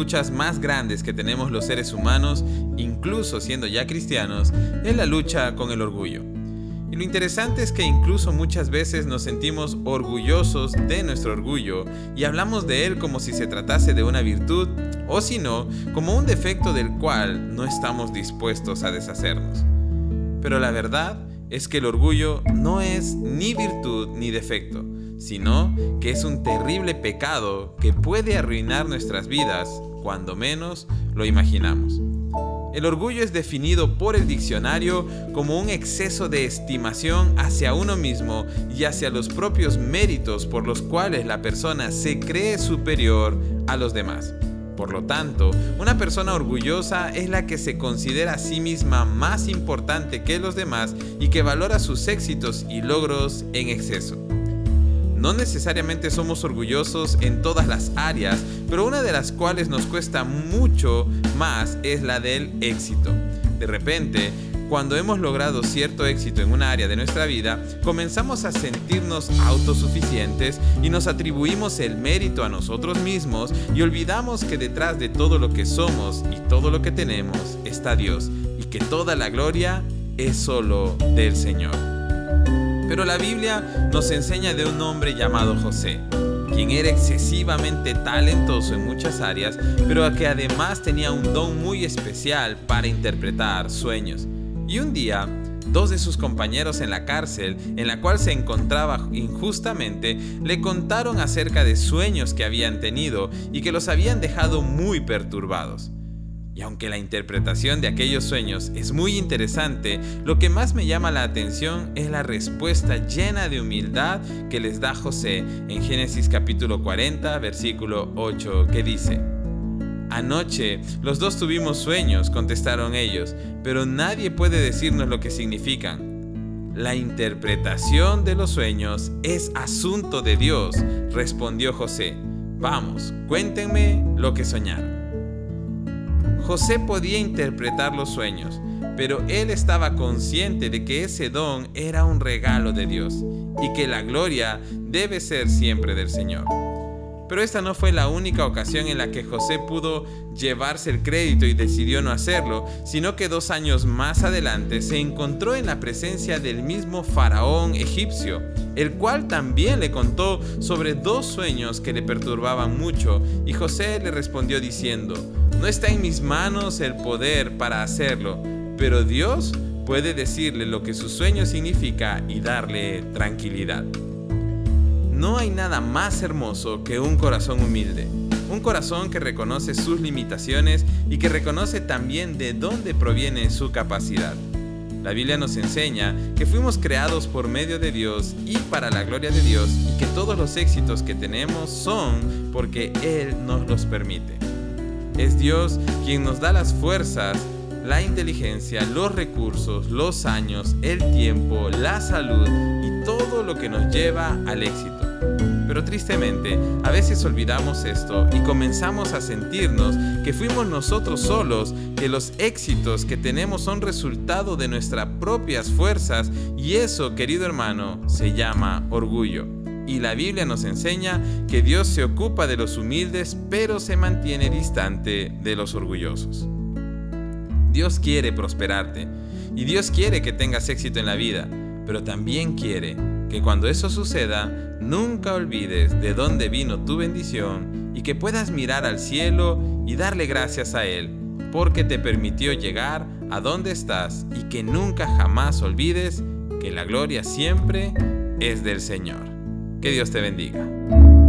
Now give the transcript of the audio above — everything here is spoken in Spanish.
luchas más grandes que tenemos los seres humanos, incluso siendo ya cristianos, es la lucha con el orgullo. Y lo interesante es que incluso muchas veces nos sentimos orgullosos de nuestro orgullo y hablamos de él como si se tratase de una virtud o si no, como un defecto del cual no estamos dispuestos a deshacernos. Pero la verdad es que el orgullo no es ni virtud ni defecto, sino que es un terrible pecado que puede arruinar nuestras vidas cuando menos lo imaginamos. El orgullo es definido por el diccionario como un exceso de estimación hacia uno mismo y hacia los propios méritos por los cuales la persona se cree superior a los demás. Por lo tanto, una persona orgullosa es la que se considera a sí misma más importante que los demás y que valora sus éxitos y logros en exceso. No necesariamente somos orgullosos en todas las áreas, pero una de las cuales nos cuesta mucho más es la del éxito. De repente, cuando hemos logrado cierto éxito en una área de nuestra vida, comenzamos a sentirnos autosuficientes y nos atribuimos el mérito a nosotros mismos y olvidamos que detrás de todo lo que somos y todo lo que tenemos está Dios y que toda la gloria es solo del Señor. Pero la Biblia nos enseña de un hombre llamado José, quien era excesivamente talentoso en muchas áreas, pero que además tenía un don muy especial para interpretar sueños. Y un día, dos de sus compañeros en la cárcel, en la cual se encontraba injustamente, le contaron acerca de sueños que habían tenido y que los habían dejado muy perturbados. Y aunque la interpretación de aquellos sueños es muy interesante, lo que más me llama la atención es la respuesta llena de humildad que les da José en Génesis capítulo 40, versículo 8, que dice, Anoche los dos tuvimos sueños, contestaron ellos, pero nadie puede decirnos lo que significan. La interpretación de los sueños es asunto de Dios, respondió José. Vamos, cuéntenme lo que soñaron. José podía interpretar los sueños, pero él estaba consciente de que ese don era un regalo de Dios y que la gloria debe ser siempre del Señor. Pero esta no fue la única ocasión en la que José pudo llevarse el crédito y decidió no hacerlo, sino que dos años más adelante se encontró en la presencia del mismo faraón egipcio, el cual también le contó sobre dos sueños que le perturbaban mucho, y José le respondió diciendo, no está en mis manos el poder para hacerlo, pero Dios puede decirle lo que su sueño significa y darle tranquilidad. No hay nada más hermoso que un corazón humilde, un corazón que reconoce sus limitaciones y que reconoce también de dónde proviene su capacidad. La Biblia nos enseña que fuimos creados por medio de Dios y para la gloria de Dios y que todos los éxitos que tenemos son porque Él nos los permite. Es Dios quien nos da las fuerzas, la inteligencia, los recursos, los años, el tiempo, la salud y todo lo que nos lleva al éxito. Pero tristemente, a veces olvidamos esto y comenzamos a sentirnos que fuimos nosotros solos, que los éxitos que tenemos son resultado de nuestras propias fuerzas y eso, querido hermano, se llama orgullo. Y la Biblia nos enseña que Dios se ocupa de los humildes, pero se mantiene distante de los orgullosos. Dios quiere prosperarte y Dios quiere que tengas éxito en la vida, pero también quiere que cuando eso suceda, nunca olvides de dónde vino tu bendición y que puedas mirar al cielo y darle gracias a Él, porque te permitió llegar a donde estás y que nunca jamás olvides que la gloria siempre es del Señor. Que Dios te bendiga.